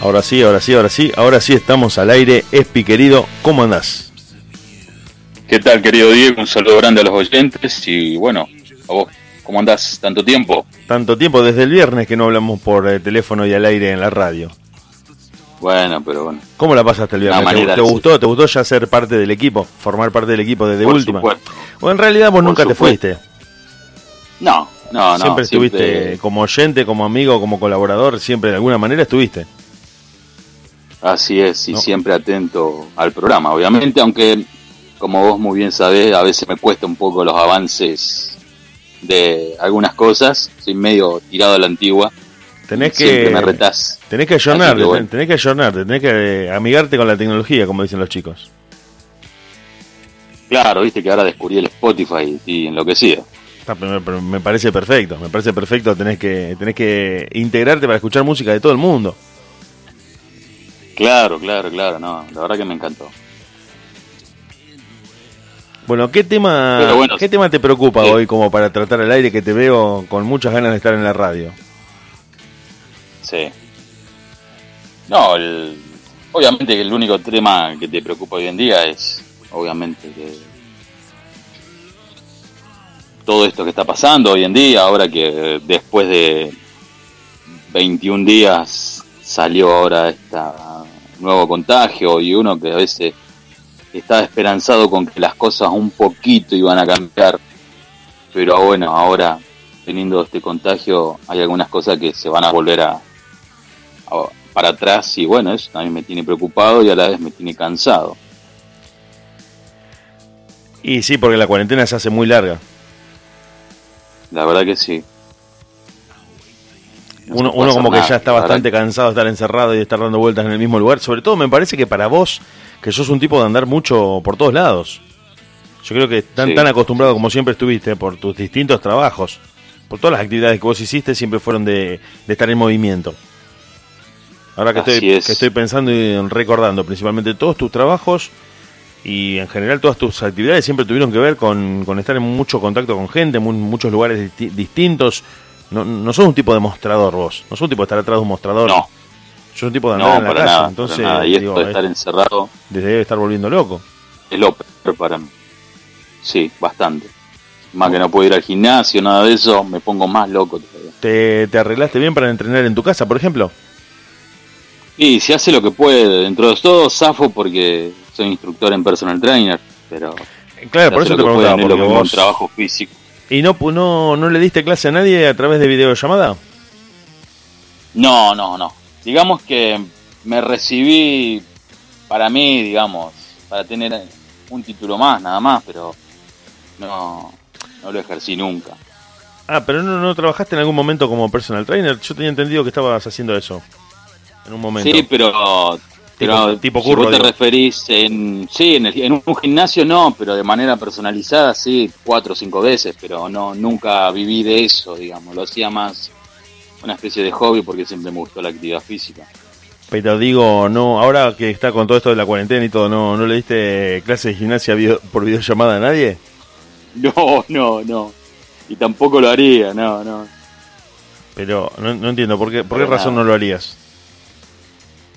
Ahora sí, ahora sí, ahora sí, ahora sí estamos al aire. Espi querido, ¿cómo andás? ¿Qué tal, querido Diego? Un saludo grande a los oyentes y bueno, a vos, ¿cómo andás? ¿Tanto tiempo? Tanto tiempo, desde el viernes que no hablamos por eh, teléfono y al aire en la radio. Bueno, pero bueno. ¿Cómo la pasaste el viernes? Una ¿Te, manera, te sí. gustó? ¿Te gustó ya ser parte del equipo? Formar parte del equipo desde Por última. supuesto. O en realidad vos Por nunca te fuiste. No, no, no. siempre estuviste como oyente, como amigo, como colaborador, siempre de alguna manera estuviste. Así es, y No. siempre atento al programa, obviamente, aunque como vos muy bien sabés, a veces me cuesta un poco los avances de algunas cosas, soy medio tirado a la antigua, Tenés siempre que me retás. tenés que bueno. tenés que ayornarte, tenés que amigarte con la tecnología, como dicen los chicos. Claro, viste que ahora descubrí el Spotify y enloquecido. Me parece perfecto, me parece perfecto, tenés que tenés que integrarte para escuchar música de todo el mundo. Claro, claro, claro, no, la verdad que me encantó. Bueno, ¿qué tema bueno, qué tema te preocupa sí. hoy como para tratar al aire que te veo con muchas ganas de estar en la radio? Sí. No, el- obviamente que el único tema que te preocupa hoy en día es, obviamente, que todo esto que está pasando hoy en día, ahora que después de 21 días salió ahora este nuevo contagio y uno que a veces estaba esperanzado con que las cosas un poquito iban a cambiar, pero bueno, ahora teniendo este contagio hay algunas cosas que se van a volver a, a- para atrás y bueno, eso también me tiene preocupado y a la vez me tiene cansado. Y sí, porque la cuarentena se hace muy larga. La verdad que sí. Uno, uno como que ya está verdad bastante cansado de estar encerrado y de estar dando vueltas en el mismo lugar. Sobre todo me parece que para vos, que sos un tipo de andar mucho por todos lados. Yo creo que tan, Sí. tan acostumbrado como siempre estuviste por tus distintos trabajos, por todas las actividades que vos hiciste, siempre fueron de, de estar en movimiento. Ahora que Así estoy, es. que estoy pensando y recordando principalmente todos tus trabajos y en general todas tus actividades siempre tuvieron que ver con, con estar en mucho contacto con gente, en mu- muchos lugares disti- distintos. No, no sos un tipo de mostrador vos, no sos un tipo de estar atrás de un mostrador. No, Sos un tipo de andar no, en la para calle, nada, entonces nada. Y digo, esto de estar encerrado les debe estar volviendo loco. es lo peor para mí. Sí, bastante. Más que no puedo ir al gimnasio, nada de eso, me pongo más loco todavía. ¿Te, te arreglaste bien para entrenar en tu casa, por ejemplo? Y se hace lo que puede, dentro de todo, zafo porque soy instructor en personal trainer, pero Claro, por eso te que puede, preguntaba, no es lo porque vos... trabajo físico. ¿Y no, no, no le diste clase a nadie a través de videollamada? No, no, no. Digamos que me recibí para mí, digamos, para tener un título más, nada más, pero no, no lo ejercí nunca. Ah, pero no, no trabajaste en algún momento como personal trainer. Yo tenía entendido que estabas haciendo eso. En un momento. Sí, pero, pero tipo si curro, vos te digo. referís en, sí, en, el- en un gimnasio no, pero de manera personalizada sí, cuatro o cinco veces, pero no, nunca viví de eso, digamos, lo hacía más una especie de hobby porque siempre me gustó la actividad física. Pero digo, no, ahora que está con todo esto de la cuarentena y todo, ¿no, no le diste clases de gimnasia video- por videollamada a nadie? No, no, no. Y tampoco lo haría, no, no. Pero no, no entiendo, ¿por qué, por qué razón no lo harías?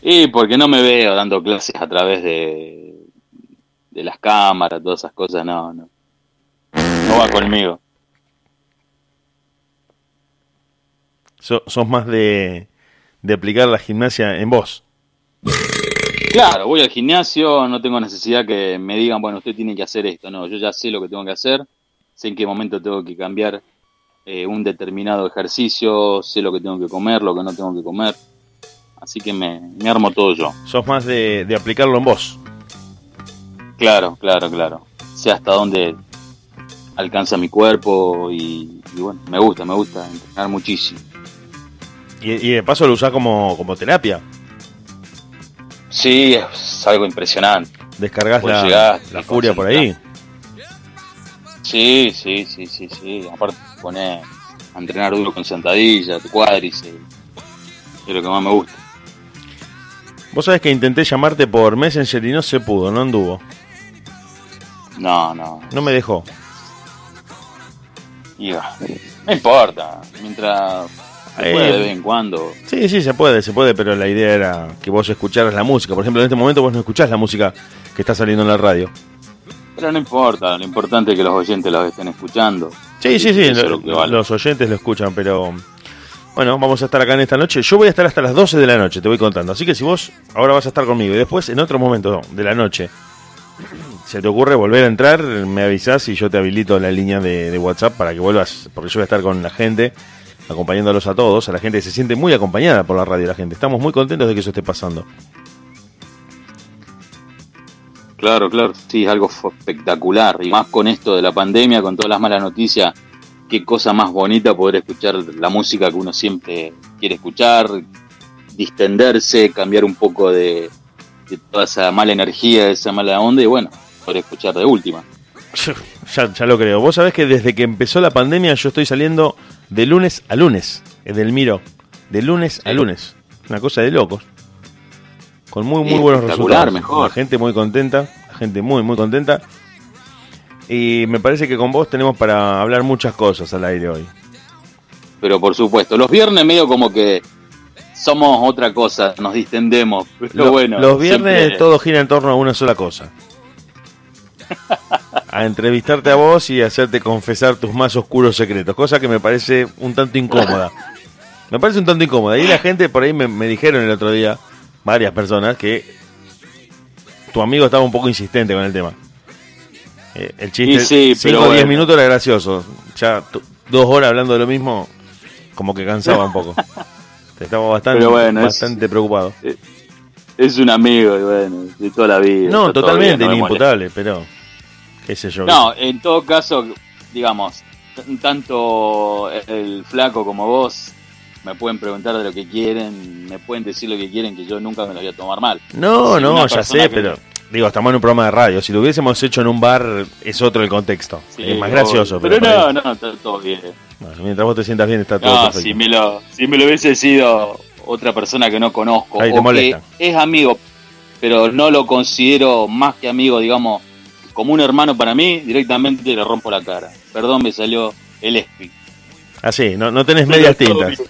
Y porque no me veo dando clases a través de, de las cámaras, todas esas cosas, no, no. No va conmigo. So- sos más de, de aplicar la gimnasia en vos. Claro, voy al gimnasio, no tengo necesidad que me digan, bueno, usted tiene que hacer esto. No, yo ya sé lo que tengo que hacer, sé en qué momento tengo que cambiar eh, un determinado ejercicio, sé lo que tengo que comer, lo que no tengo que comer. Así que me, me armo todo yo. Sos más de, de aplicarlo en vos. Claro, claro, claro. Sé hasta dónde alcanza mi cuerpo y, y bueno, me gusta, me gusta entrenar muchísimo. Y, y de paso lo usás como, como terapia. Sí, es algo impresionante. Descargas la, furia por ahí. Sí, sí, sí, sí, sí. Aparte pone a entrenar duro con sentadillas, cuádriceps. Es lo que más me gusta. Vos sabés que intenté llamarte por Messenger y no se pudo, no anduvo. No, no. No me dejó. Iba. No importa. Mientras Se puede de vez en cuando. Sí, sí, se puede, se puede, pero la idea era que vos escucharas la música. Por ejemplo, en este momento vos no escuchás la música que está saliendo en la radio. Pero no importa, lo importante es que los oyentes los estén escuchando. Sí, sí, sí, los oyentes lo escuchan, pero bueno, vamos a estar acá en esta noche. Yo voy a estar hasta las 12 de la noche, te voy contando. Así que si vos ahora vas a estar conmigo y después en otro momento de la noche se te ocurre volver a entrar, me avisás y yo te habilito la línea de, WhatsApp para que vuelvas, porque yo voy a estar con la gente, acompañándolos a todos, a la gente se siente muy acompañada por la radio, la gente. Estamos muy contentos de que eso esté pasando. Claro, claro, sí, es algo espectacular. Y más con esto de la pandemia, con todas las malas noticias, qué cosa más bonita poder escuchar la música que uno siempre quiere escuchar, distenderse, cambiar un poco de, toda esa mala energía, esa mala onda y bueno, poder escuchar de última. Ya, ya lo creo. Vos sabés que desde que empezó la pandemia yo estoy saliendo de lunes a lunes, en el Miro, de lunes a lunes. Una cosa de locos con muy muy buenos resultados. Mejor. La gente muy contenta, la gente muy muy contenta. Y me parece que con vos tenemos para hablar muchas cosas al aire hoy. Pero por supuesto, los viernes medio como que somos otra cosa, nos distendemos. Pero bueno, los viernes todo gira en torno a una sola cosa. a entrevistarte a vos y hacerte confesar tus más oscuros secretos, cosa que me parece un tanto incómoda. Me parece un tanto incómoda. Y la gente por ahí me dijeron el otro día, varias personas que tu amigo estaba un poco insistente con el tema. Eh, el chiste, 5 o 10 minutos era gracioso. Ya dos horas hablando de lo mismo, como que cansaba un poco. Estaba bastante, bastante preocupado. Es, un amigo, bueno, de toda la vida. No, totalmente inimputable, pero qué sé yo. No, en todo caso, digamos, tanto el flaco como vos me pueden preguntar de lo que quieren, me pueden decir lo que quieren, que yo nunca me lo voy a tomar mal. No, no, ya sé, pero digo, estamos en un programa de radio. Si lo hubiésemos hecho en un bar, es otro el contexto. es más gracioso. Pero, no, no, está todo bien. mientras vos te sientas bien, está todo perfecto. Si me, lo, si me lo hubiese sido otra persona que no conozco, o que es amigo, pero no lo considero más que amigo, digamos, como un hermano para mí, directamente le rompo la cara. Perdón, me salió el espi. Así, no, no tenés medias tintas.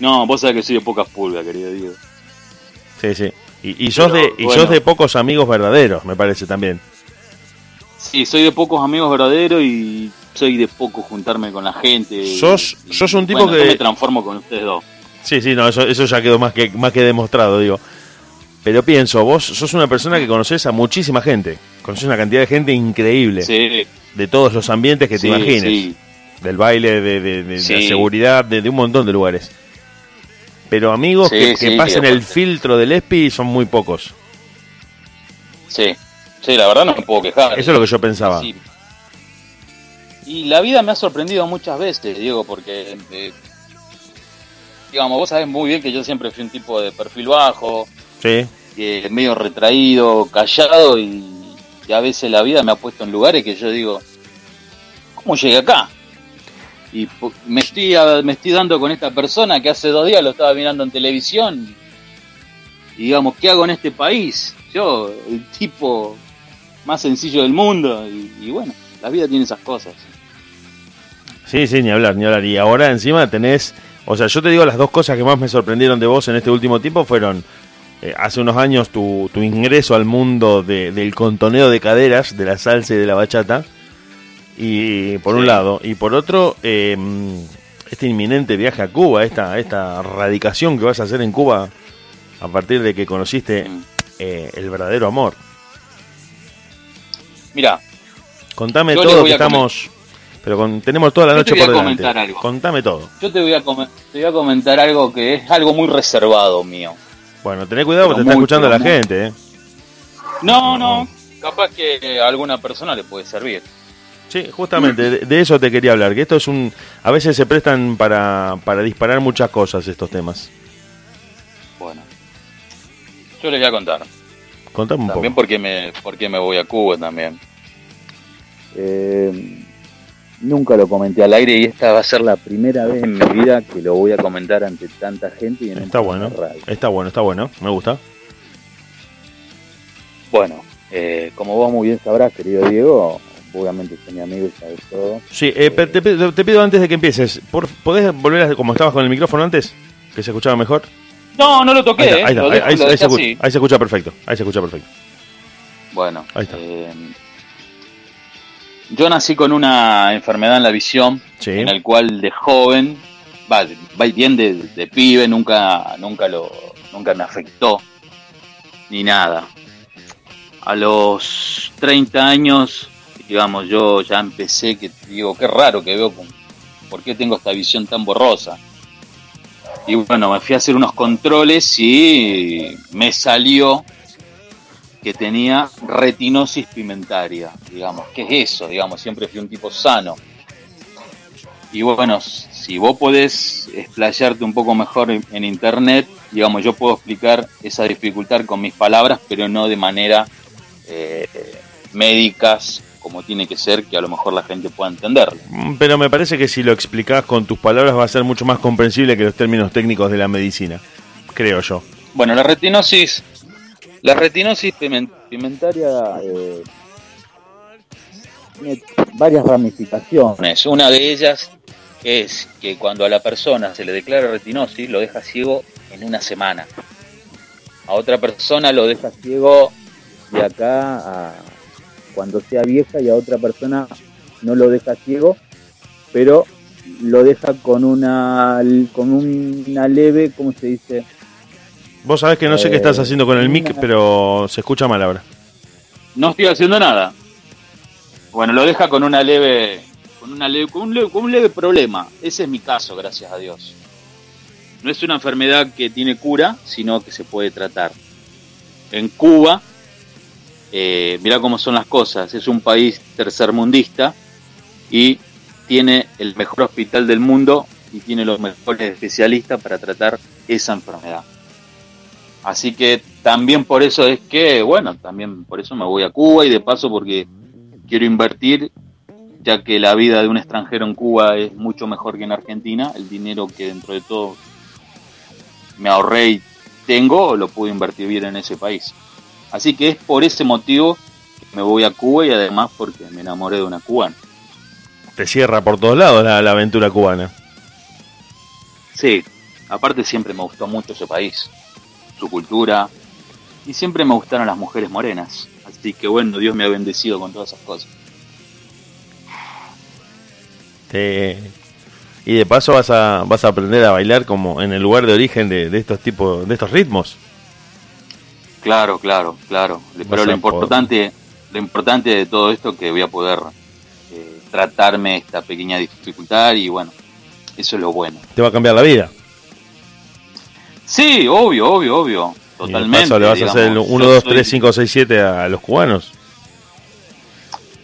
No, vos sabés que soy de pocas pulgas, querido Diego. Sí, sí. Y, y sos, de, y de pocos amigos verdaderos, me parece también. Sí, soy de pocos amigos verdaderos y soy de poco juntarme con la gente. Sos, sos un tipo que... me transformo con ustedes dos. Sí, sí, no, eso, eso ya quedó más que, más que demostrado, digo. Pero pienso, vos sos una persona que conoces a muchísima gente. Conoces una cantidad de gente increíble. Sí. De todos los ambientes que te imagines. Sí. Del baile, de, de, de, de la seguridad, de, un montón de lugares. Pero amigos que, pasen el filtro del ESPI son muy pocos. Sí, sí, la verdad no me puedo quejar. Eso es lo que yo pensaba. Y la vida me ha sorprendido muchas veces, Diego, porque, eh, digamos, vos sabés muy bien que yo siempre fui un tipo de perfil bajo, sí. medio retraído, callado, y, y a veces la vida me ha puesto en lugares que yo digo, ¿cómo llegué acá? Y me estoy, me estoy dando con esta persona que hace dos días lo estaba mirando en televisión. Y digamos, ¿qué hago en este país? Yo, el tipo más sencillo del mundo. Y, bueno, la vida tiene esas cosas. Sí, sí, ni hablar, ni hablar. Y ahora encima tenés, o sea, yo te digo las dos cosas que más me sorprendieron de vos en este último tiempo fueron eh, hace unos años tu, tu ingreso al mundo de, del contoneo de caderas, de la salsa y de la bachata y por un lado, y por otro, em, este inminente viaje a Cuba, esta, esta radicación que vas a hacer en Cuba a partir de que conociste mm. eh, el verdadero amor. Mira, contame todo que estamos, pero tenemos toda la noche por delante. Contame todo. Yo te voy, a te voy a comentar algo que es algo muy reservado mío. Bueno, tené cuidado porque te está escuchando la gente. ¿eh? No, no, capaz que a alguna persona le puede servir. Sí, justamente, de, eso te quería hablar, que esto es un... A veces se prestan para, para disparar muchas cosas estos temas. Bueno, yo les voy a contar. Contame un también porque me, porque me voy a Cuba también. Eh, nunca lo comenté al aire y esta va a ser la primera vez en mi vida que lo voy a comentar ante tanta gente y en Está bueno, está bueno, está bueno, me gusta. Bueno, eh, como vos muy bien sabrás, querido Diego, obviamente es mi amigo y sabes todo. Sí, eh, te, pido antes de que empieces, por, ¿podés volver a como estabas con el micrófono antes? Que se escuchaba mejor. No, no lo toqué. Ahí, se escucha, perfecto. Ahí se escucha perfecto. Bueno, ahí está. Eh, yo nací con una enfermedad en la visión, en el cual de joven, va, bien de, de, pibe, nunca, nunca, lo, nunca me afectó, ni nada. A los 30 años, digamos, yo ya empecé que digo, qué raro que veo, ¿por qué tengo esta visión tan borrosa? Y bueno, me fui a hacer unos controles y me salió que tenía retinosis pigmentaria, digamos. ¿Qué es eso? Digamos, siempre fui un tipo sano. Y bueno, si vos podés explayarte un poco mejor en, internet, digamos, yo puedo explicar esa dificultad con mis palabras, pero no de manera eh, médicas como tiene que ser, que a lo mejor la gente pueda entenderlo. Mm, pero me parece que si lo explicás con tus palabras va a ser mucho más comprensible que los términos técnicos de la medicina, creo yo. Bueno, la retinosis la retinosis pigmentaria eh, tiene varias ramificaciones. Una de ellas es que cuando a la persona se le declara retinosis, lo deja ciego en una semana. A otra persona lo deja ciego de acá a cuando sea vieja y a otra persona no lo deja ciego, pero lo deja con una con una leve, ¿cómo se dice? Vos sabés que no sé qué estás eh, haciendo con el mic, pero se escucha mal ahora. No estoy haciendo nada. Bueno, lo deja con una leve, con una leve, con un leve, con un leve problema. Ese es mi caso, gracias a Dios. No es una enfermedad que tiene cura, sino que se puede tratar. En Cuba, eh, mira cómo son las cosas. Es un país tercermundista y tiene el mejor hospital del mundo y tiene los mejores especialistas para tratar esa enfermedad. Así que también por eso es que, bueno, también por eso me voy a Cuba y de paso porque quiero invertir, ya que la vida de un extranjero en Cuba es mucho mejor que en Argentina, el dinero que dentro de todo me ahorré y tengo, lo pude invertir bien en ese país. Así que es por ese motivo que me voy a Cuba y además porque me enamoré de una cubana. Te cierra por todos lados la, la aventura cubana. Sí, aparte siempre me gustó mucho ese país su cultura. Y siempre me gustaron las mujeres morenas. Así que bueno, Dios me ha bendecido con todas esas cosas. Y de paso vas a, vas a aprender a bailar como en el lugar de origen de, estos tipos, de estos ritmos. Claro, claro, claro. Pero lo importante, lo importante de todo esto que voy a poder eh, tratarme esta pequeña dificultad y bueno, eso es lo bueno. Te va a cambiar la vida. Sí, obvio, obvio, obvio. Totalmente. le vas a hacer el 1, 2, 3, 5, 6, 7 a los cubanos.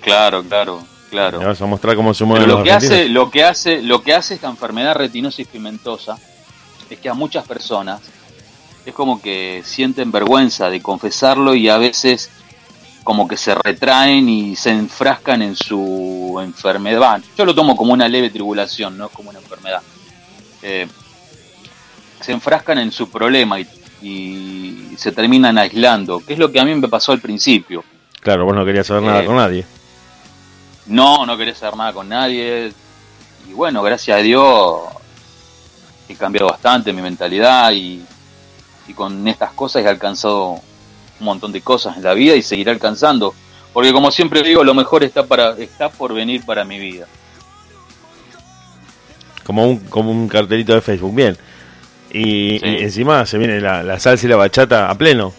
Claro, claro, claro. Le vas a mostrar cómo se mueven lo que hace, lo que hace, lo que hace esta enfermedad retinosis pigmentosa es que a muchas personas es como que sienten vergüenza de confesarlo y a veces como que se retraen y se enfrascan en su enfermedad. Yo lo tomo como una leve tribulación, no como una enfermedad. Eh, se enfrascan en su problema y, se terminan aislando, que es lo que a mí me pasó al principio. Claro, vos no querías saber nada eh, con nadie. No, no quería saber nada con nadie. Y bueno, gracias a Dios he cambiado bastante mi mentalidad y, y con estas cosas he alcanzado un montón de cosas en la vida y seguiré alcanzando. Porque como siempre digo, lo mejor está, para, está por venir para mi vida. Como un, como un cartelito de Facebook. Bien. Y, encima se viene la, salsa y la bachata a pleno.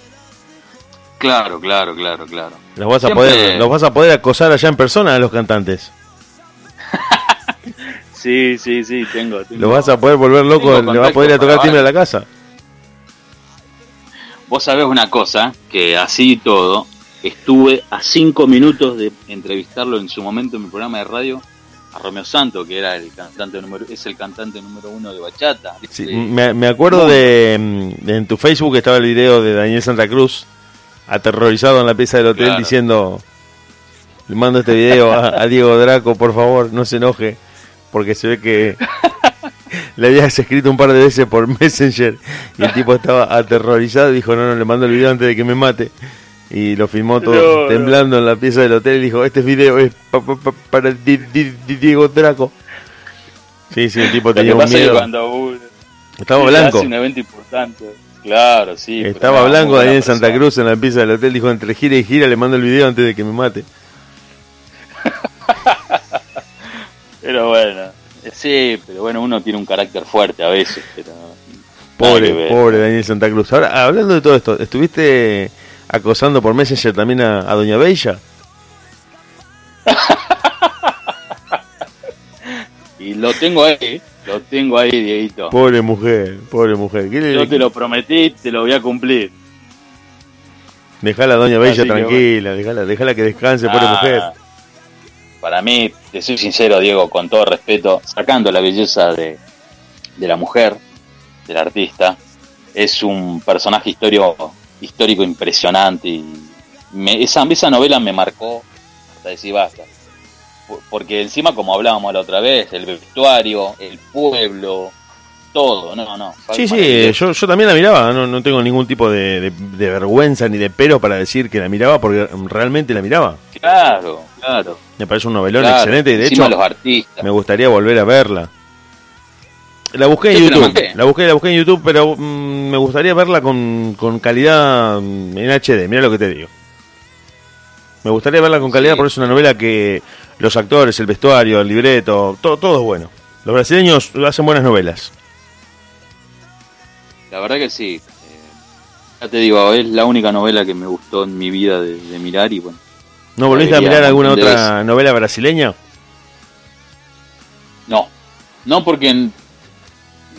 Claro, claro, claro, claro. Los vas, a poder, los vas a poder acosar allá en persona a los cantantes. sí, sí, sí, tengo. Los vas a poder volver loco, le vas a poder ir a tocar timbre a la casa. Vos sabés una cosa, que así y todo, estuve a cinco minutos de entrevistarlo en su momento en mi programa de radio a Romeo Santo, que era el cantante número, es el cantante número uno de bachata. me, acuerdo de, en tu Facebook estaba el video de Daniel Santa Cruz aterrorizado en la pieza del hotel diciendo le mando este video a, Diego Draco, por favor, no se enoje, porque se ve que le habías escrito un par de veces por Messenger y el tipo estaba aterrorizado y dijo, no, no, le mando el video antes de que me mate. Y lo filmó todo temblando en la pieza del hotel y dijo, este video es para Diego Draco. Sí, sí, el tipo tenía un miedo. Estaba blanco. un evento importante. Claro, sí. Estaba blanco ahí en Santa Cruz en la pieza del hotel. Dijo, entre gira y gira le mando el video antes de que me mate. pero bueno, sí, pero bueno, uno tiene un carácter fuerte a veces. Pero pobre, pobre Daniel Santa Cruz. Ahora, hablando de todo esto, ¿estuviste acosando por Messenger también a, a Doña Bella? y lo tengo ahí, lo tengo ahí, Dieguito. Pobre mujer, pobre mujer. Yo te lo prometí, te lo voy a cumplir. Dejala a Doña Bella tranquila, dejala, que descanse, pobre mujer. Para mí, te soy sincero, Diego, con todo respeto, sacando la belleza de, de la mujer, del artista, es un personaje histórico, histórico impresionante y esa, esa novela me marcó hasta decir basta. Porque encima como hablábamos la otra vez, el vestuario, el pueblo, todo, no, no. Sí, sí, yo, yo también la miraba, no, no tengo ningún tipo de, vergüenza ni de pero para decir que la miraba porque realmente la miraba. Claro, claro. Me parece un novelón excelente y de hecho los artistas. me gustaría volver a verla. La busqué en YouTube, la busqué, la busqué en YouTube, pero mm, me gustaría verla con, con calidad mm, en HD, mira lo que te digo. Me gustaría verla con calidad porque es una novela que los actores, el vestuario, el libreto, todo, todo es bueno. Los brasileños hacen buenas novelas. La verdad que sí. Eh, ya te digo, es la única novela que me gustó en mi vida de, mirar y bueno. ¿No volviste a mirar alguna otra novela brasileña? No, no porque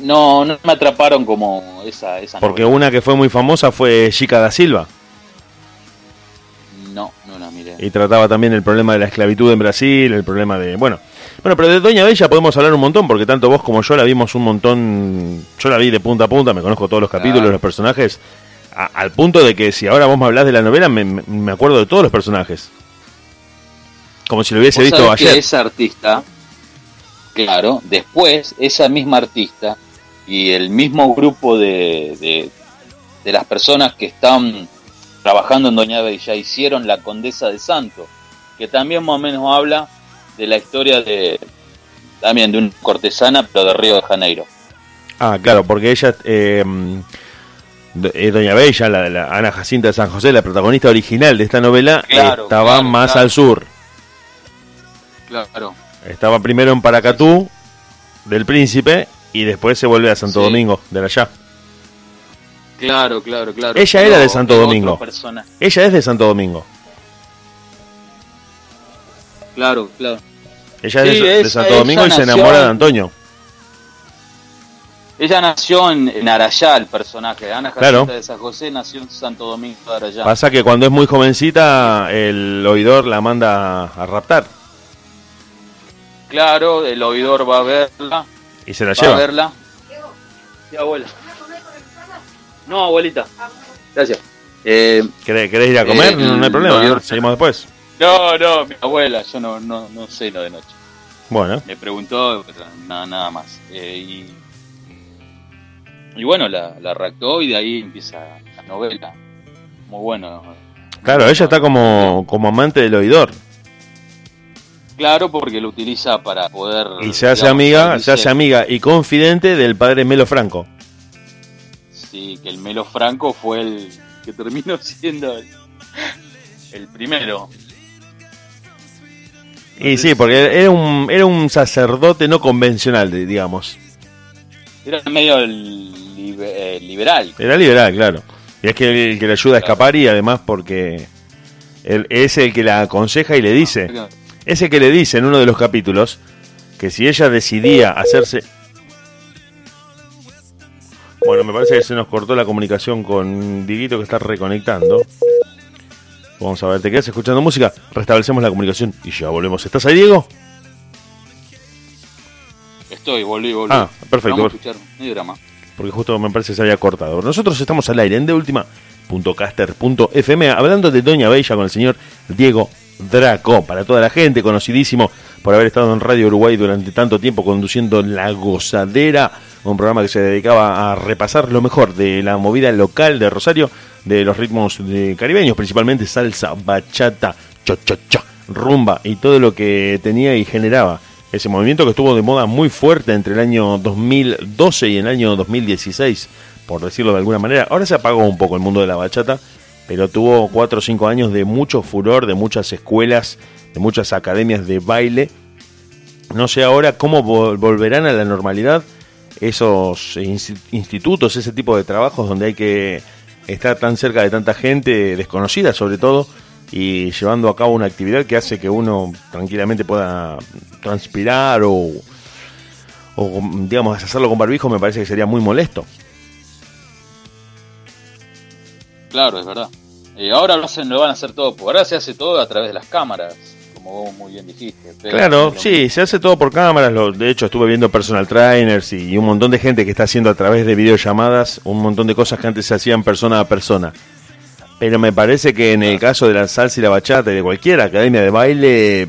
no, no me atraparon como esa, esa Porque una que fue muy famosa fue Chica da Silva. Y trataba también el problema de la esclavitud en Brasil, el problema de... Bueno, bueno, pero de Doña Bella podemos hablar un montón, porque tanto vos como yo la vimos un montón... Yo la vi de punta a punta, me conozco todos los capítulos, los personajes, al punto de que si ahora vos me hablás de la novela, me, acuerdo de todos los personajes. Como si lo hubiese visto ayer. Que esa artista, claro, después esa misma artista y el mismo grupo de, de, de las personas que están trabajando en Doña Bella, hicieron La Condesa de Santo, que también más o menos habla de la historia de también de una cortesana, pero de Río de Janeiro. Ah, claro, porque ella, eh, Doña Bella, la, Ana Jacinta de San José, la protagonista original de esta novela, estaba más al sur. Claro. Estaba primero en Paracatú, del Príncipe, y después se vuelve a Santo Domingo, de allá. Claro, claro, claro. Ella era de Santo Domingo. Ella es de Santo Domingo. Claro, claro. Ella es de, Santo Domingo y se enamora de Antonio. Ella nació en, Arayá, el personaje. Ana Jacinta de San José nació en Santo Domingo de Arayá. Pasa que cuando es muy jovencita, el oidor la manda a raptar. Claro, el oidor va a verla. Y se la lleva. a verla. Sí, abuela. No, abuelita. Gracias. Eh, ¿Querés, ir a comer? Eh, no, hay problema, seguimos después. No, no, mi abuela, yo no, no, no sé lo de noche. Bueno. Me preguntó, nada, nada más. Eh, y, y bueno, la, la reactó y de ahí empieza la novela. Muy bueno. Claro, ella está como, como amante del oidor. Claro, porque lo utiliza para poder... Y se hace amiga, se hace amiga y confidente del padre Melo Franco que el Melo Franco fue el que terminó siendo el, primero. Y sí, porque era un, era un sacerdote no convencional, digamos. Era medio eh, liberal. Era liberal, claro. Y es que el que le ayuda a escapar y además porque él, es el que la aconseja y le dice. Es el que le dice en uno de los capítulos que si ella decidía hacerse bueno, me parece que se nos cortó la comunicación con Diguito que está reconectando. Vamos a ver, ¿te quedas escuchando música? Restablecemos la comunicación y ya volvemos. ¿Estás ahí, Diego? Estoy, volví, volví. Ah, perfecto. Vamos a escuchar, no drama. Porque justo me parece que se había cortado. Nosotros estamos al aire en deultima.caster.fm hablando de Doña Bella con el señor Diego Draco. Para toda la gente, conocidísimo por haber estado en Radio Uruguay durante tanto tiempo conduciendo La Gozadera un programa que se dedicaba a repasar lo mejor de la movida local de Rosario. De los ritmos de caribeños, principalmente salsa, bachata, cho, cho, cho, rumba y todo lo que tenía y generaba ese movimiento que estuvo de moda muy fuerte entre el año 2012 y el año 2016, por decirlo de alguna manera. Ahora se apagó un poco el mundo de la bachata, pero tuvo 4 o 5 años de mucho furor, de muchas escuelas, de muchas academias de baile. No sé ahora cómo volverán a la normalidad esos institutos, ese tipo de trabajos donde hay que estar tan cerca de tanta gente desconocida sobre todo y llevando a cabo una actividad que hace que uno tranquilamente pueda transpirar o, o digamos hacerlo con barbijo me parece que sería muy molesto. Claro, es verdad. Y ahora lo, hacen, lo van a hacer todo, ahora se hace todo a través de las cámaras como vos muy bien dijiste. Claro, sí, se hace todo por cámaras. Lo, de hecho, estuve viendo personal trainers y, un montón de gente que está haciendo a través de videollamadas un montón de cosas que antes se hacían persona a persona. Pero me parece que en el caso de la salsa y la bachata y de cualquier academia de baile,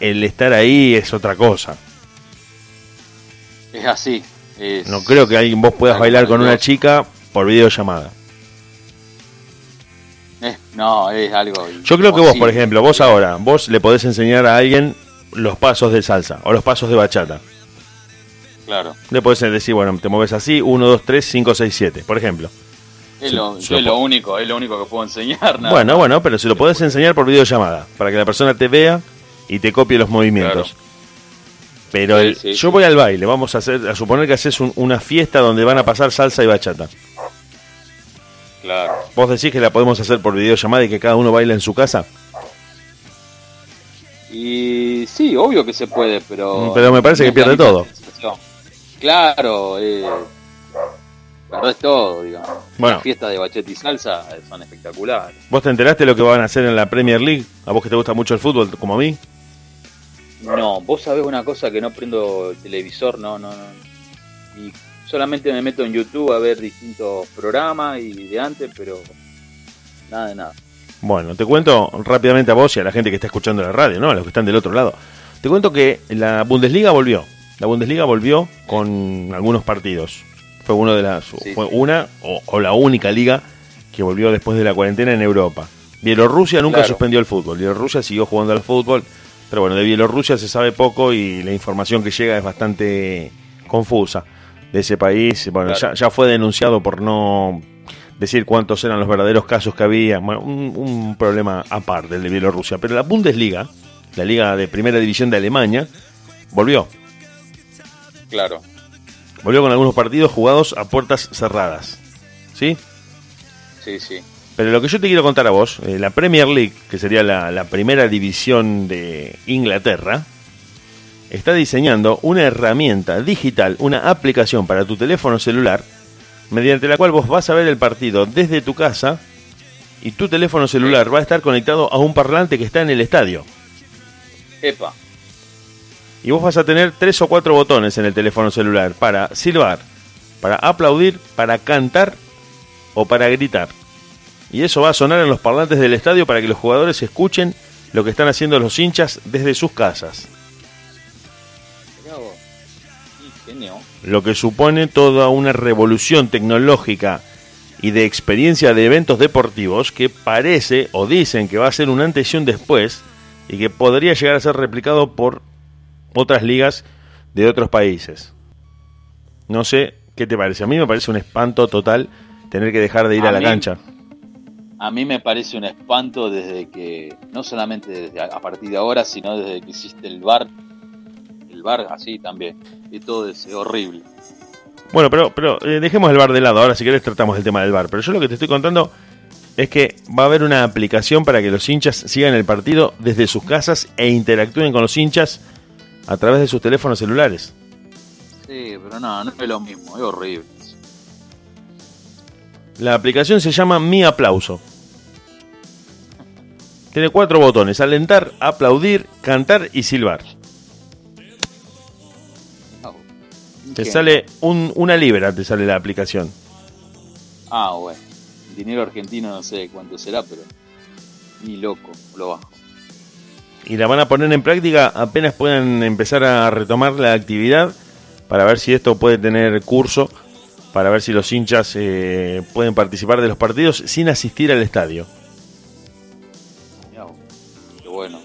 el estar ahí es otra cosa. Es así. no creo que alguien vos puedas bailar con una chica por videollamada. No, es algo. Yo creo que vos, por ejemplo, vos ahora, vos le podés enseñar a alguien los pasos de salsa o los pasos de bachata. Claro. Le podés decir, bueno, te mueves así, 1, 2, 3, 5, 6, 7, por ejemplo. Es, lo, único, es lo único que puedo enseñar. bueno, bueno, pero si lo podés enseñar por videollamada, para que la persona te vea y te copie los movimientos. Pero yo voy al baile, vamos a hacer, a suponer que haces una fiesta donde van a pasar salsa y bachata. Claro. ¿Vos decís que la podemos hacer por videollamada y que cada uno baila en su casa? Y sí, obvio que se puede, pero... Mm, pero me parece que pierde todo. Claro, eh, es todo, digamos. Bueno. Las fiestas de bachete y salsa son espectaculares. ¿Vos te enteraste de lo que van a hacer en la Premier League? ¿A vos que te gusta mucho el fútbol, como a mí? No, vos sabés una cosa que no prendo el televisor, no, no, no. Y solamente me meto en YouTube a ver distintos programas y de antes, pero nada de nada. Bueno, te cuento rápidamente a vos y a la gente que está escuchando la radio, ¿no? A los que están del otro lado. Te cuento que la Bundesliga volvió. La Bundesliga volvió con algunos partidos. Fue uno de las fue una o, la única liga que volvió después de la cuarentena en Europa. Bielorrusia nunca suspendió el fútbol. Bielorrusia siguió jugando al fútbol, pero bueno, de Bielorrusia se sabe poco y la información que llega es bastante confusa de ese país. Bueno, ya, fue denunciado por no decir cuántos eran los verdaderos casos que había. Bueno, un, problema aparte el de Bielorrusia. Pero la Bundesliga, la liga de primera división de Alemania, volvió. Claro. Volvió con algunos partidos jugados a puertas cerradas. ¿Sí? Sí, sí. Pero lo que yo te quiero contar a vos, eh, la Premier League, que sería la, la primera división de Inglaterra, está diseñando una herramienta digital, una aplicación para tu teléfono celular, mediante la cual vos vas a ver el partido desde tu casa y tu teléfono celular va a estar conectado a un parlante que está en el estadio. Epa. Y vos vas a tener tres o cuatro botones en el teléfono celular para silbar, para aplaudir, para cantar o para gritar. Y eso va a sonar en los parlantes del estadio para que los jugadores escuchen lo que están haciendo los hinchas desde sus casas. Lo que supone toda una revolución tecnológica y de experiencia de eventos deportivos que parece o dicen que va a ser un antes y un después y que podría llegar a ser replicado por otras ligas de otros países. No sé qué te parece. A mí me parece un espanto total tener que dejar de ir a, la cancha. A mí me parece un espanto desde que, no solamente desde a partir de ahora, sino desde que existe el bar el bar así también. Y todo es horrible. Bueno, pero, pero eh, dejemos el bar de lado. Ahora, si querés, tratamos el tema del bar. Pero yo lo que te estoy contando es que va a haber una aplicación para que los hinchas sigan el partido desde sus casas e interactúen con los hinchas a través de sus teléfonos celulares. Sí, pero no, no es lo mismo, es horrible. La aplicación se llama Mi Aplauso. Tiene cuatro botones, alentar, aplaudir, cantar y silbar. Te sale un, una libra, te sale la aplicación. Ah, bueno. Dinero argentino no sé cuánto será, pero ni loco, lo bajo. Y la van a poner en práctica apenas puedan empezar a retomar la actividad para ver si esto puede tener curso para ver si los hinchas eh, pueden participar de los partidos sin asistir al estadio. Qué bueno.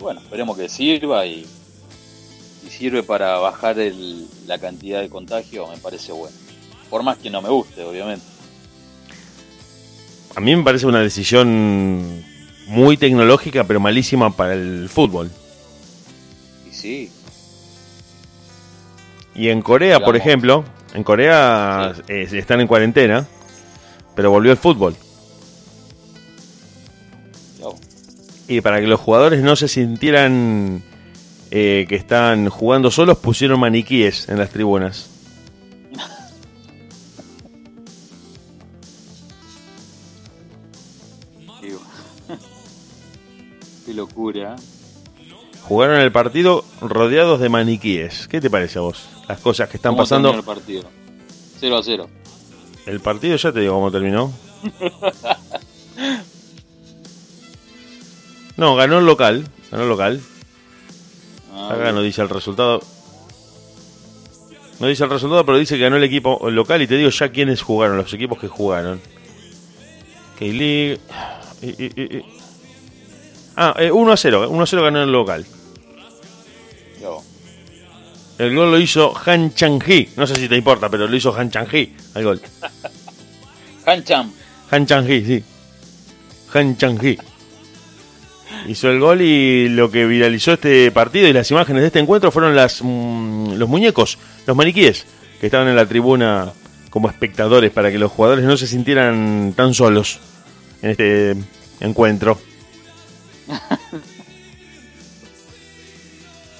Bueno, esperemos que sirva y, y sirve para bajar el, la cantidad de contagio, me parece bueno. Por más que no me guste, obviamente. A mí me parece una decisión muy tecnológica, pero malísima para el fútbol. Y sí. Y en Corea, por ejemplo, en Corea eh, están en cuarentena, pero volvió el fútbol. Y para que los jugadores no se sintieran eh, que están jugando solos, pusieron maniquíes en las tribunas. Qué locura. Jugaron el partido rodeados de maniquíes. ¿Qué te parece a vos? Las cosas que están ¿Cómo pasando. el partido? 0 a 0. El partido ya te digo cómo terminó. No, ganó el local. Ganó el local. Ah, Acá no dice el resultado. No dice el resultado, pero dice que ganó el equipo local. Y te digo ya quiénes jugaron, los equipos que jugaron. K-League. Ah, eh, 1 a 0. 1 a 0 ganó el local. El gol lo hizo Han Chang-hee. No sé si te importa, pero lo hizo Han Chang-hee al gol. Hancham. Han Chang-hee, sí. Han Chang-hee. Hizo el gol y lo que viralizó este partido y las imágenes de este encuentro fueron las mm, los muñecos, los maniquíes, que estaban en la tribuna como espectadores para que los jugadores no se sintieran tan solos en este encuentro.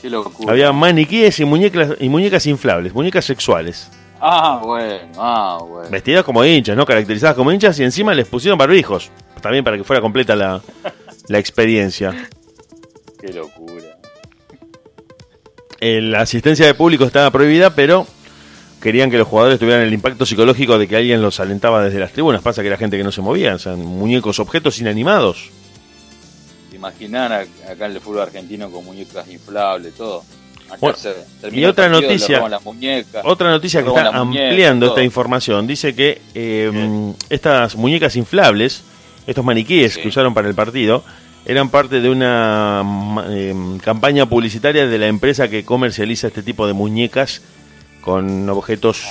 Qué locura. Había maniquíes y muñecas, y muñecas inflables, muñecas sexuales, Ah, bueno, ah, bueno. vestidas como hinchas, ¿no? Caracterizadas como hinchas y encima les pusieron barbijos, también para que fuera completa la, la experiencia. Qué locura. Eh, la asistencia de público estaba prohibida, pero querían que los jugadores tuvieran el impacto psicológico de que alguien los alentaba desde las tribunas. Pasa que era gente que no se movía, o sea, muñecos, objetos inanimados. ¿Te imaginan a- acá en el fútbol argentino con muñecas inflables, todo? Acá Bueno, se termina y otra partido, noticia- muñecas. Otra noticia que está muñeca, ampliando todo. esta información dice que eh, estas muñecas inflables, estos maniquíes Sí. que usaron para el partido, eran parte de una eh, campaña publicitaria de la empresa que comercializa este tipo de muñecas con objetos,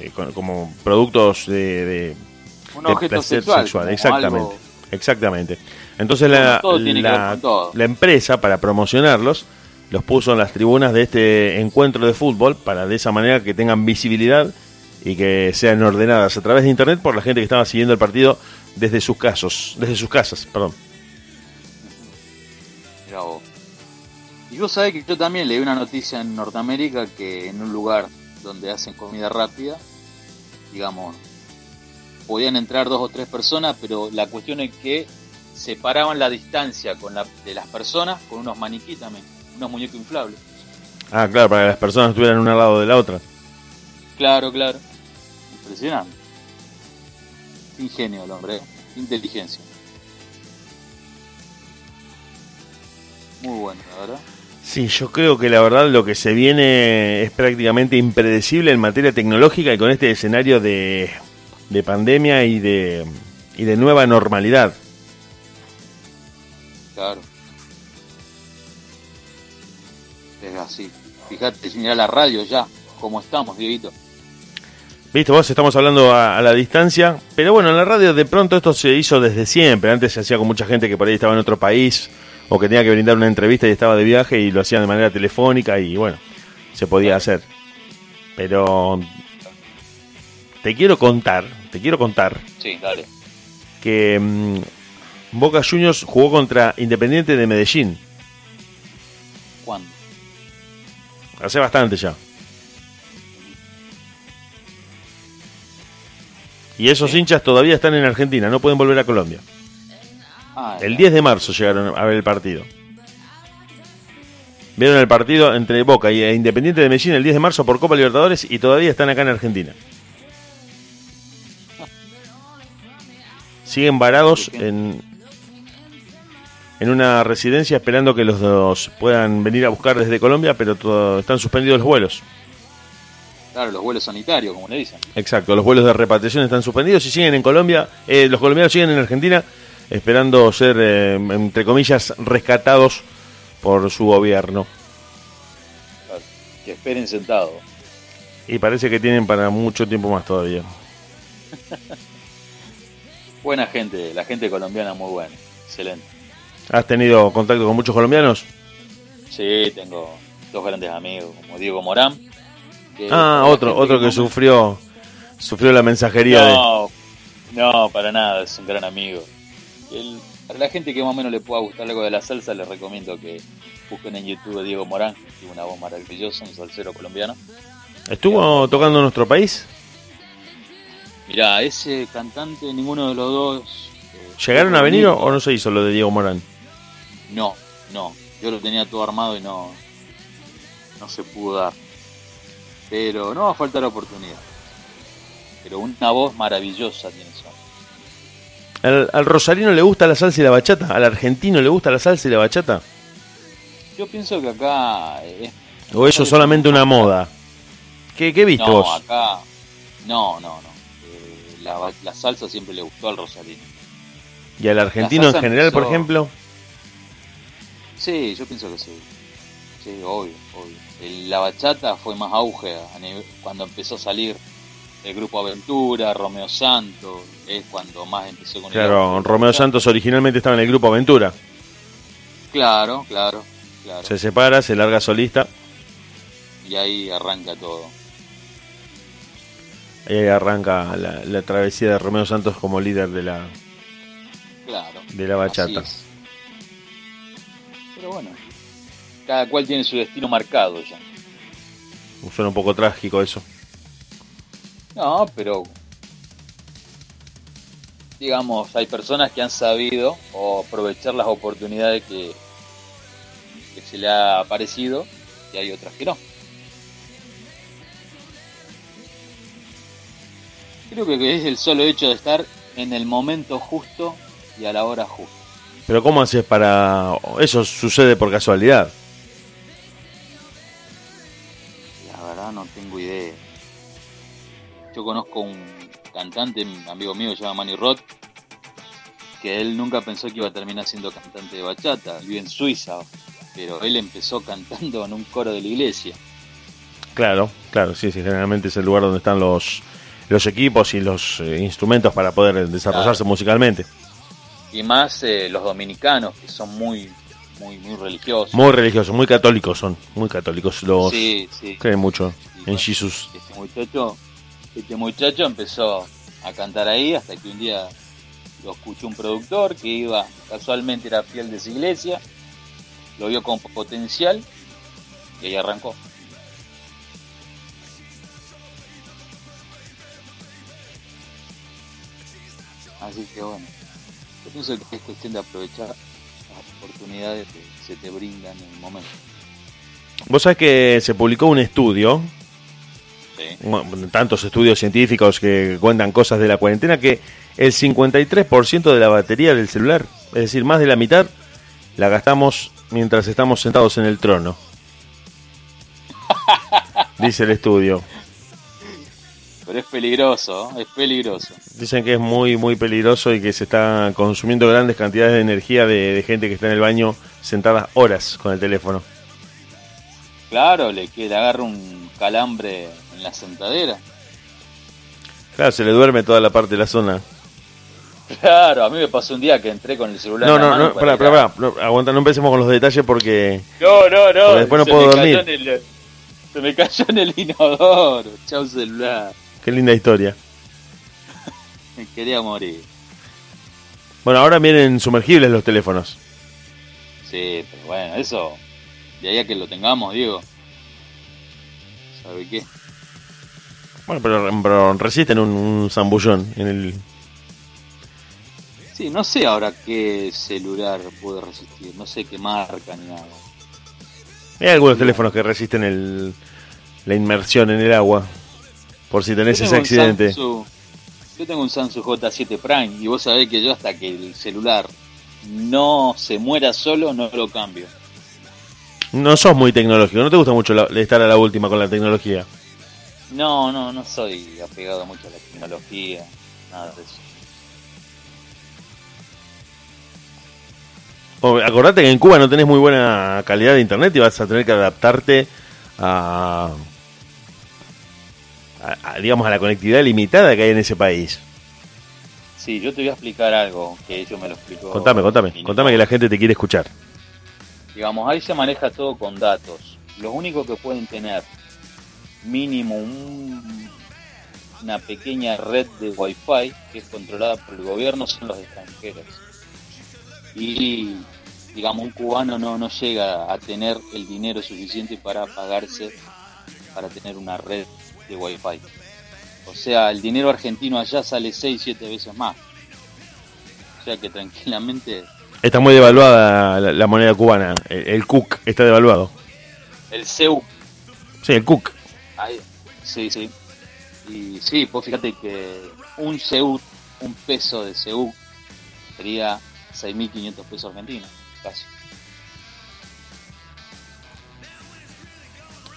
eh, con- como productos de- de, Un de objeto placer sexual. exactamente. algo- Exactamente. Entonces la, la, la empresa, para promocionarlos, los puso en las tribunas de este encuentro de fútbol, para de esa manera que tengan visibilidad y que sean ordenadas a través de internet por la gente que estaba siguiendo el partido desde sus casos, desde sus casas, perdón. Mirá vos. Y vos sabés que yo también leí una noticia en Norteamérica que en un lugar donde hacen comida rápida, digamos, podían entrar dos o tres personas, pero la cuestión es que separaban la distancia con la, de las personas con unos maniquí también, unos muñecos inflables. Ah, claro, para que las personas estuvieran una al lado de la otra. Claro, claro. Impresionante. Ingenio el hombre, eh. Inteligencia. Muy bueno, la verdad. Sí, yo creo que la verdad lo que se viene es prácticamente impredecible en materia tecnológica y con este escenario de, de pandemia y de, y de nueva normalidad. Claro. Es así. Fíjate, mira la radio ya, cómo estamos, Dieguito. Viste, vos estamos hablando a, a la distancia, pero bueno, en la radio de pronto esto se hizo desde siempre. Antes se hacía con mucha gente que por ahí estaba en otro país o que tenía que brindar una entrevista y estaba de viaje y lo hacían de manera telefónica y bueno, se podía hacer. Pero te quiero contar, te quiero contar Sí, dale. que mm, Boca Juniors jugó contra Independiente de Medellín, ¿Cuándo? hace bastante ya. Y esos hinchas todavía están en Argentina, no pueden volver a Colombia. Ah, El 10 de marzo llegaron a ver el partido. Vieron el partido entre Boca y Independiente de Medellín el 10 de marzo por Copa Libertadores y todavía están acá en Argentina. Siguen varados en, en una residencia esperando que los dos puedan venir a buscar desde Colombia, pero todo- están suspendidos los vuelos. Claro, los vuelos sanitarios, como le dicen. Exacto, los vuelos de repatriación están suspendidos y siguen en Colombia, eh, los colombianos siguen en Argentina esperando ser, eh, entre comillas, rescatados por su gobierno. Claro, Que esperen sentados. Y parece que tienen para mucho tiempo más todavía. Buena gente, la gente colombiana muy buena. Excelente. ¿Has tenido contacto con muchos colombianos? Sí, tengo dos grandes amigos, como Diego Morán. Que- Ah, otro, otro que sufrió sufrió la mensajería de... No, no, para nada, es un gran amigo. Para la gente que más o menos le pueda gustar algo de la salsa, les recomiendo que busquen en YouTube a Diego Morán, que tiene una voz maravillosa, un salsero colombiano. ¿Estuvo tocando en nuestro país? Mirá, ese cantante, ninguno de los dos. eh, ¿Llegaron a venir o no se hizo lo de Diego Morán? No, no. Yo lo tenía todo armado y no. No se pudo dar. Pero no va a faltar oportunidad. Pero una voz maravillosa tiene eso. ¿Al, al rosarino le gusta la salsa y la bachata? ¿Al argentino le gusta la salsa y la bachata? Yo pienso que acá. eh, es ¿O eso es solamente una moda? ¿Qué, qué viste No, vos? acá. No, no, no. Eh, la, salsa siempre le gustó al rosarino. ¿Y al argentino en general, por ejemplo? Sí, yo pienso que sí. Sí, obvio, obvio. El- la bachata fue más auge cuando empezó a salir el grupo Aventura, Romeo Santos, es cuando más empezó con el Claro. Romeo Santos originalmente estaba en el grupo Aventura. Claro, claro, claro. Se separa, se larga solista Y ahí arranca todo. ahí arranca la, la travesía de Romeo Santos como líder de la, Claro. de la bachata. Pero bueno, cada cual tiene su destino marcado ya. Suena un poco trágico eso. No, pero digamos, hay personas que han sabido o aprovechar las oportunidades que, que se le ha aparecido y hay otras que no. Creo que es el solo hecho de estar en el momento justo y a la hora justa. Pero ¿cómo haces para...? Eso sucede por casualidad. Yo conozco un cantante, un amigo mío, se llama Manny Roth, que él nunca pensó que iba a terminar siendo cantante de bachata. Vive en Suiza, pero él empezó cantando en un coro de la iglesia. Claro, claro, sí, sí, generalmente es el lugar donde están los, los equipos y los eh, instrumentos para poder desarrollarse Claro. musicalmente. Y más eh, los dominicanos, que son muy, muy, muy religiosos. Muy religiosos, muy católicos son, muy católicos. Los Sí, sí. creen mucho Y en bueno, Jesús. Este muchacho, este muchacho empezó a cantar ahí hasta que un día lo escuchó un productor que iba, casualmente era fiel de esa iglesia, lo vio con potencial y ahí arrancó. Así que bueno, yo pienso que es cuestión de aprovechar oportunidades que se te brindan en el momento. Vos sabés que se publicó un estudio, ¿sí? bueno, tantos estudios científicos que cuentan cosas de la cuarentena, que el 53% de la batería del celular, es decir, más de la mitad, la gastamos mientras estamos sentados en el trono. Dice el estudio. Pero es peligroso, es peligroso. Dicen que es muy, muy peligroso y que se está consumiendo grandes cantidades de energía de, de gente que está en el baño sentada horas con el teléfono. Claro, le, le agarra un calambre en la sentadera. Claro, se le duerme toda la parte de la zona. Claro, a mí me pasó un día que entré con el celular No, en la no, mano no, para pará, ir pará, a- pará, no, aguanta, no empecemos con los detalles porque... No, no, no. Después no se puedo dormir. el- se me cayó en el inodoro. Chau celular. Qué linda historia. Me quería morir. Bueno, ahora vienen sumergibles los teléfonos. Sí, pero bueno, eso. De ahí a que lo tengamos, Diego. ¿Sabe qué? Bueno, pero, pero resisten un, un zambullón en el... Sí, no sé ahora qué celular puede resistir. No sé qué marca ni nada. Hay algunos teléfonos que resisten el, la inmersión en el agua. Por si tenés ese accidente. Samsung- yo tengo un Samsung J7 Prime y vos sabés que yo hasta que el celular no se muera solo no lo cambio. No sos muy tecnológico, no te gusta mucho la- estar a la última con la tecnología. No, no, no soy apegado mucho a la tecnología, nada de eso. Acordate que en Cuba no tenés muy buena calidad de internet y vas a tener que adaptarte a, a- a, digamos, a la conectividad limitada que hay en ese país. Sí, yo te voy a explicar algo que ellos me lo explicó. Contame, contame, contame que la gente te quiere escuchar. Digamos, ahí se maneja todo con datos. Los únicos que pueden tener mínimo un- una pequeña red de Wi-Fi que es controlada por el gobierno son los extranjeros. Y, digamos, un cubano no, no llega a tener el dinero suficiente para pagarse, para tener una red de Wi-Fi. O sea, el dinero argentino allá sale 6, 7 veces más. O sea que tranquilamente Está muy devaluada la, la moneda cubana. El, el CUC está devaluado. el CEU Sí, el CUC. Ahí, sí, sí. Y sí, pues fíjate que un CEU, un peso de CEU sería 6.500 pesos argentinos, casi.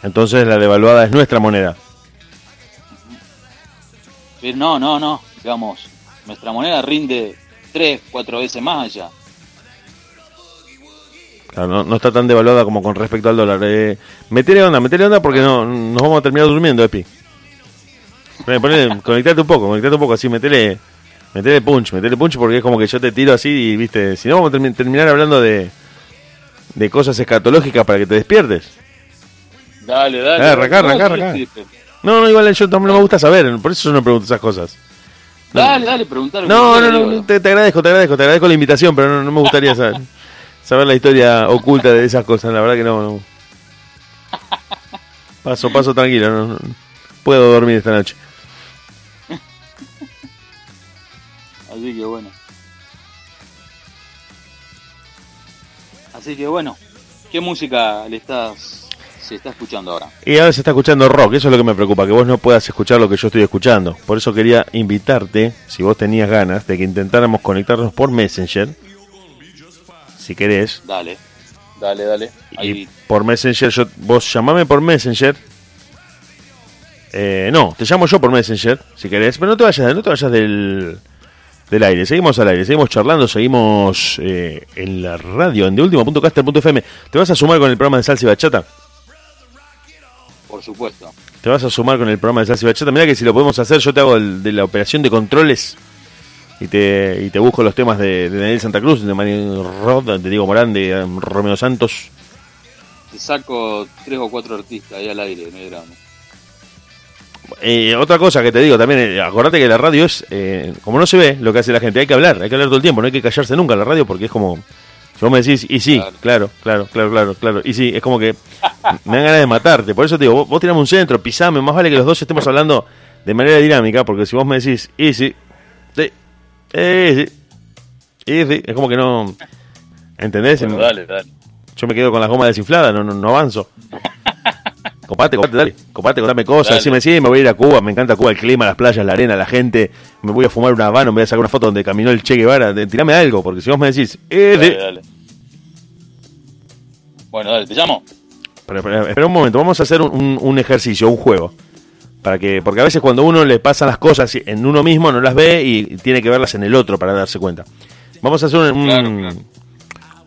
Entonces la devaluada es nuestra moneda. Pero no, no, no, digamos, nuestra moneda rinde 3, 4 veces más allá. Claro, no, no está tan devaluada como con respecto al dólar. Eh, metele onda, metele onda porque no, nos vamos a terminar durmiendo, Epi. Conectate un poco, conectate un poco así, metele, metele punch, metele punch porque es como que yo te tiro así y, viste, si no vamos a termi- terminar hablando de, de cosas escatológicas para que te despiertes. Dale, dale. Arrancá, dale, arrancá, dale, arrancá. No, no, igual yo también no me gusta saber, por eso yo no pregunto esas cosas. Dale, dale, preguntar. No, no, no, te, te agradezco, te agradezco, te agradezco la invitación, pero no, no me gustaría saber, saber la historia oculta de esas cosas, la verdad que no. no. Paso, paso tranquilo, no, no. puedo dormir esta noche. Así que bueno. Así que bueno, ¿qué música le estás se está escuchando ahora? Y ahora se está escuchando rock, eso es lo que me preocupa, que vos no puedas escuchar lo que yo estoy escuchando. Por eso quería invitarte, si vos tenías ganas, de que intentáramos conectarnos por Messenger, si querés. Dale, dale, dale. Y Ahí, por Messenger, yo, vos llamame por Messenger. Eh, no, te llamo yo por Messenger, si querés, pero no te vayas, no te vayas del, del aire. Seguimos al aire, seguimos charlando, seguimos eh, en la radio, en deultimo.caster.fm. ¿Te vas a sumar con el programa de Salsa y Bachata? Por supuesto. Te vas a sumar con el programa de Salsa y Bachata. Mira que si lo podemos hacer, yo te hago el, de la operación de controles y te, y te busco los temas de, de Daniel Santa Cruz, de Mario Rod, de Diego Morán, de um, Romeo Santos. Te saco tres o cuatro artistas ahí al aire, no hay drama. Eh, otra cosa que te digo también, eh, acordate que la radio es, eh, como no se ve lo que hace la gente, hay que hablar, hay que hablar todo el tiempo, no hay que callarse nunca en la radio porque es como, vos me decís, y sí, claro, claro, claro, claro, claro, y sí, es como que me dan ganas de matarte, por eso te digo, vos, vos tirame un centro, pisame, más vale que los dos estemos hablando de manera dinámica, porque si vos me decís, y sí, sí, eh, sí, y sí, es como que no, ¿entendés? Bueno, dale, dale. Yo me quedo con las gomas desinfladas, no, no, no avanzo. Copate, copate, dale. Copate, contame cosas. Dale. Decime, sí, me voy a ir a Cuba. Me encanta Cuba, el clima, las playas, la arena, la gente. Me voy a fumar una habano, me voy a sacar una foto donde caminó el Che Guevara. Tirame algo, porque si vos me decís, eh, dale. Bueno, dale, te llamo. Pero, espera, espera un momento, vamos a hacer un, ejercicio, un juego. Para que, porque a veces cuando uno le pasan las cosas en uno mismo no las ve y tiene que verlas en el otro para darse cuenta. Vamos a hacer un, un- Claro, claro.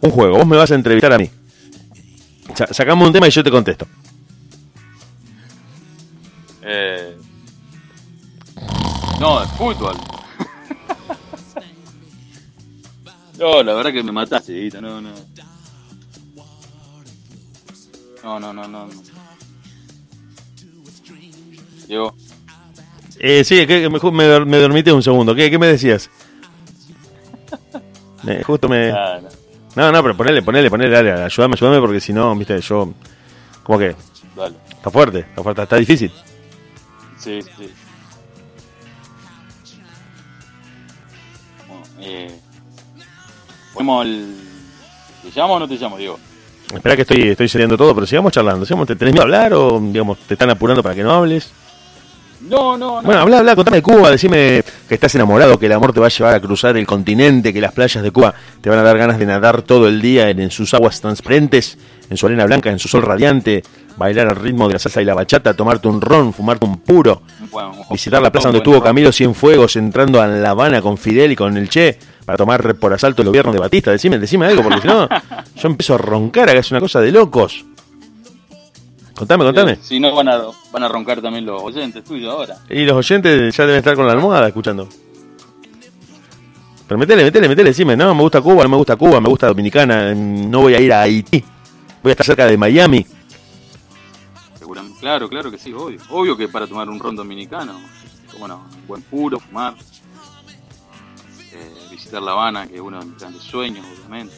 un juego. Vos me vas a entrevistar a mí. Sa- sacamos un tema y yo te contesto. Eh... No, de fútbol. no, la verdad que me mataste, no, no. No, no, no, no. no. Diego, Eh, sí, que, que me, me, me dormité un segundo. ¿Qué, qué me decías? Me- justo me... nada. No, no, pero ponele, ponele, ponele, dale, ayúdame, ayúdame porque si no, viste, yo... Como que dale. está fuerte, está fuerte, está difícil. Sí, sí. Bueno, eh... Ponemos el... ¿Te llamo o no te llamo, Diego? Espera que estoy, estoy cediendo todo, pero sigamos charlando. ¿Sigamos, ¿Te tenés miedo a hablar o, digamos, te están apurando para que no hables? No, no, no. Bueno, habla, habla, contame de Cuba, decime que estás enamorado, que el amor te va a llevar a cruzar el continente, que las playas de Cuba te van a dar ganas de nadar todo el día en, en sus aguas transparentes, en su arena blanca, en su sol radiante, bailar al ritmo de la salsa y la bachata, tomarte un ron, fumarte un puro, Bueno, visitar la plaza donde estuvo. Camilo Cienfuegos entrando a La Habana con Fidel y con el Che para tomar por asalto el gobierno de Batista. Decime, decime algo, porque si no, yo empiezo a roncar, acá es una cosa de locos. Contame, contame. Si no, van a, van a roncar también los oyentes tuyos ahora. Y los oyentes ya deben estar con la almohada escuchando. Pero metele, metele, metele, decime, no, me gusta Cuba, no me gusta Cuba, me gusta Dominicana, no voy a ir a Haití, voy a estar cerca de Miami. Claro, claro que sí, obvio. Obvio que para tomar un ron dominicano, bueno, buen puro, fumar, La Habana, que es uno de mis grandes sueños, obviamente.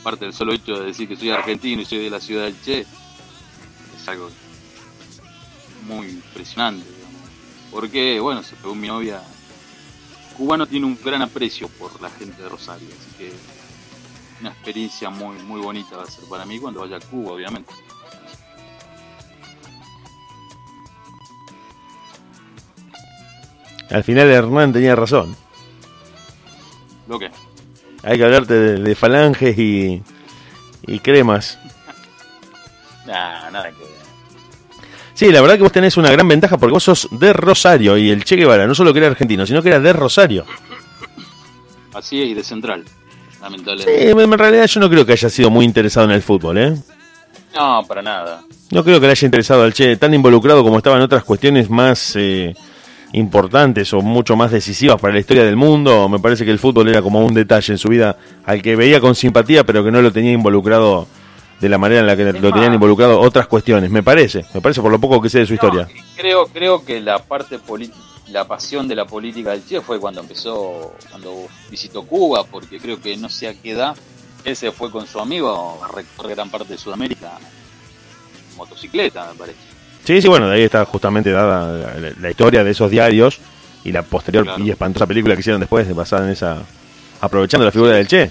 Aparte del solo hecho de decir que soy argentino y soy de la ciudad del Che, es algo muy impresionante, digamos. Porque, bueno, según mi novia, cubano tiene un gran aprecio por la gente de Rosario, así que una experiencia muy, muy bonita va a ser para mí cuando vaya a Cuba, obviamente. Al final Hernán tenía razón. Lo que Hay que hablarte de, de falanges y, y cremas. Nah, nada que ver. Sí, la verdad que vos tenés una gran ventaja porque vos sos de Rosario y el Che Guevara no solo que era argentino, sino que era de Rosario. Así es, y de central, Sí, lamentablemente. en realidad yo no creo que haya sido muy interesado en el fútbol, ¿eh? No, para nada. No creo que le haya interesado al Che, tan involucrado como estaba en otras cuestiones más eh, importantes o mucho más decisivas para la historia del mundo. Me parece que el fútbol era como un detalle en su vida al que veía con simpatía, pero que no lo tenía involucrado de la manera en la que Es lo tenían más. involucrado otras cuestiones. Me parece, me parece por lo poco que sé de su historia. Creo, creo que la parte política, la pasión de la política del Che fue cuando empezó, cuando visitó Cuba, porque creo que no sé a qué edad, él se fue con su amigo a recorrer gran parte de Sudamérica en motocicleta, me parece. Sí, sí, bueno, de ahí está justamente dada la, la historia de esos diarios y la posterior Claro. y espantosa película que hicieron después, basada en esa. aprovechando la figura del Che.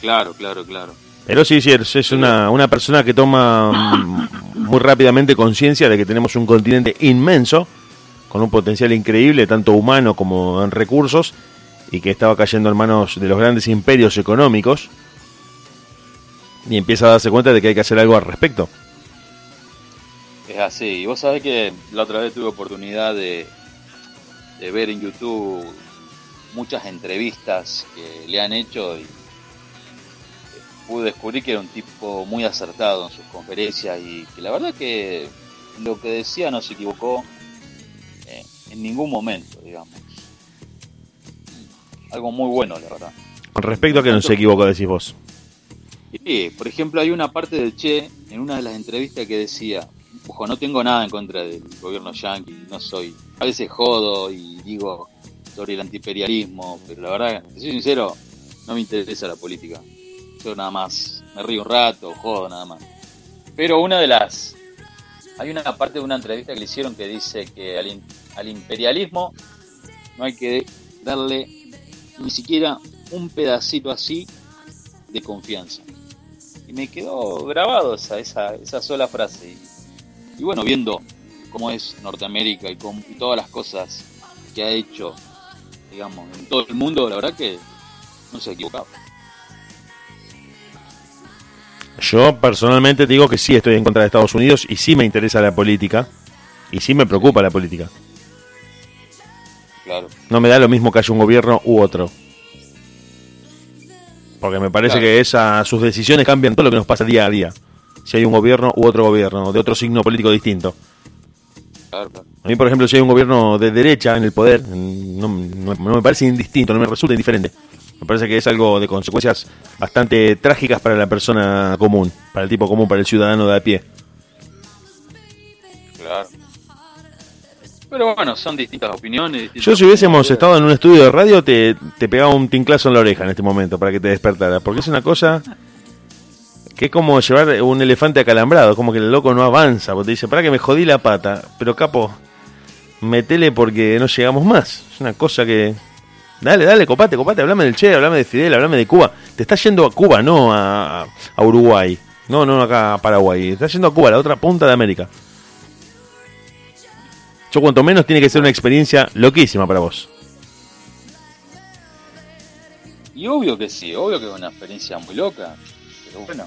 Claro, claro, claro. Pero sí, sí, es, es una, una persona que toma mm, muy rápidamente conciencia de que tenemos un continente inmenso, con un potencial increíble, tanto humano como en recursos, y que estaba cayendo en manos de los grandes imperios económicos, y empieza a darse cuenta de que hay que hacer algo al respecto. Es así. Y vos sabés que la otra vez tuve oportunidad de, de ver en YouTube muchas entrevistas que le han hecho y pude descubrir que era un tipo muy acertado en sus conferencias y que la verdad que lo que decía no se equivocó eh, en ningún momento, digamos. Algo muy bueno, la verdad. Con respecto a que no se equivocó, decís vos. Y, por ejemplo, hay una parte del Che en una de las entrevistas que decía, ojo, no tengo nada en contra del gobierno yanqui, no soy, a veces jodo y digo sobre el antiimperialismo, pero la verdad, soy sincero, no me interesa la política. Yo nada más me río un rato, jodo nada más. Pero una de las, hay una parte de una entrevista que le hicieron que dice que al imperialismo no hay que darle ni siquiera un pedacito así de confianza. Y me quedó grabado esa, esa, esa sola frase. Y, bueno, viendo cómo es Norteamérica y, cómo- y todas las cosas que ha hecho, digamos, en todo el mundo, la verdad que no se ha equivocado. Yo personalmente te digo que sí estoy en contra de Estados Unidos y sí me interesa la política y sí me preocupa la política. Claro. No me da lo mismo que haya un gobierno u otro. Porque me parece Claro. que esa, sus decisiones cambian todo lo que nos pasa día a día. Si hay un gobierno u otro gobierno, de otro signo político distinto. A mí, por ejemplo, si hay un gobierno de derecha en el poder, no, no- no me parece indistinto, no me resulta indiferente. Me parece que es algo de consecuencias bastante trágicas para la persona común, para el tipo común, para el ciudadano de a pie. Claro. Pero bueno, son distintas opiniones. distintas Yo si hubiésemos opiniones. estado en un estudio de radio te, te pegaba un tinclazo en la oreja en este momento para que te despertara, porque es una cosa que es como llevar un elefante acalambrado, como que el loco no avanza, porque te dice, para que me jodí la pata, pero capo, metele porque no llegamos más. Es una cosa que... Dale, dale, copate, copate, hablame del Che, hablame de Fidel, hablame de Cuba. Te estás yendo a Cuba, no a, a Uruguay. No, no acá a Paraguay. Te estás yendo a Cuba, la otra punta de América. Yo cuanto menos tiene que ser una experiencia loquísima para vos. Y obvio que sí, obvio que es una experiencia muy loca. Pero bueno,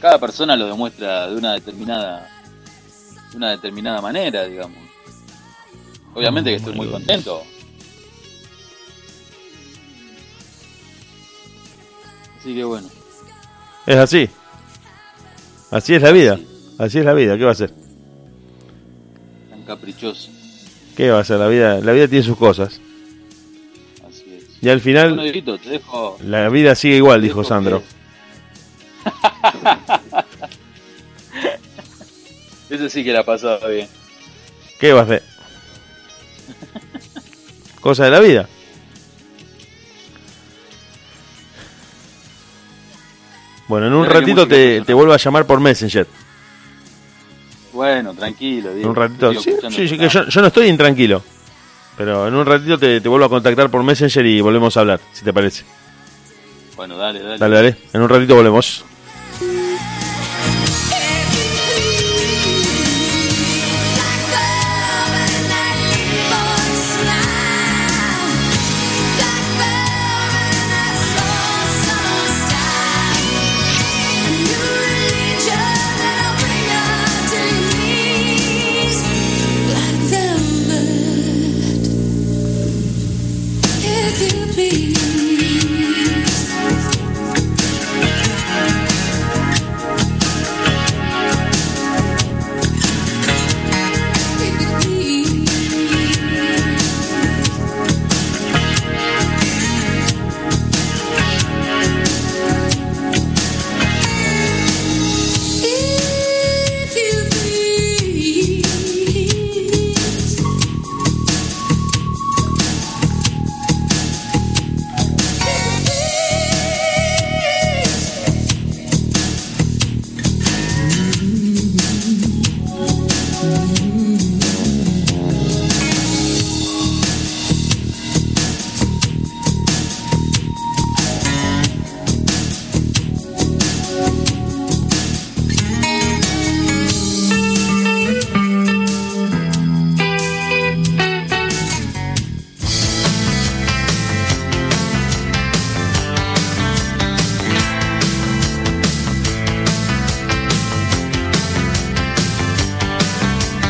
cada persona lo demuestra de una determinada, de una determinada manera, digamos. Obviamente que estoy muy contento. Así que bueno. Es así. Así es la vida. Así es la vida. ¿Qué va a ser? Tan caprichoso. ¿Qué va a ser? La vida, la vida tiene sus cosas. Así es. Y al final, Bueno, Dieguito, te dejo. la vida sigue igual, dijo Sandro. que- Ese sí que la pasaba bien. ¿Qué va a hacer? Cosa de la vida. Bueno, en un Mira ratito te, te vuelvo a llamar por Messenger. Bueno, tranquilo, En Diego. un ratito. Sí, sí, sí, que yo, yo no estoy intranquilo. Pero en un ratito te, te vuelvo a contactar por Messenger y volvemos a hablar, si te parece. Bueno, dale, dale. Dale, dale. En un ratito volvemos.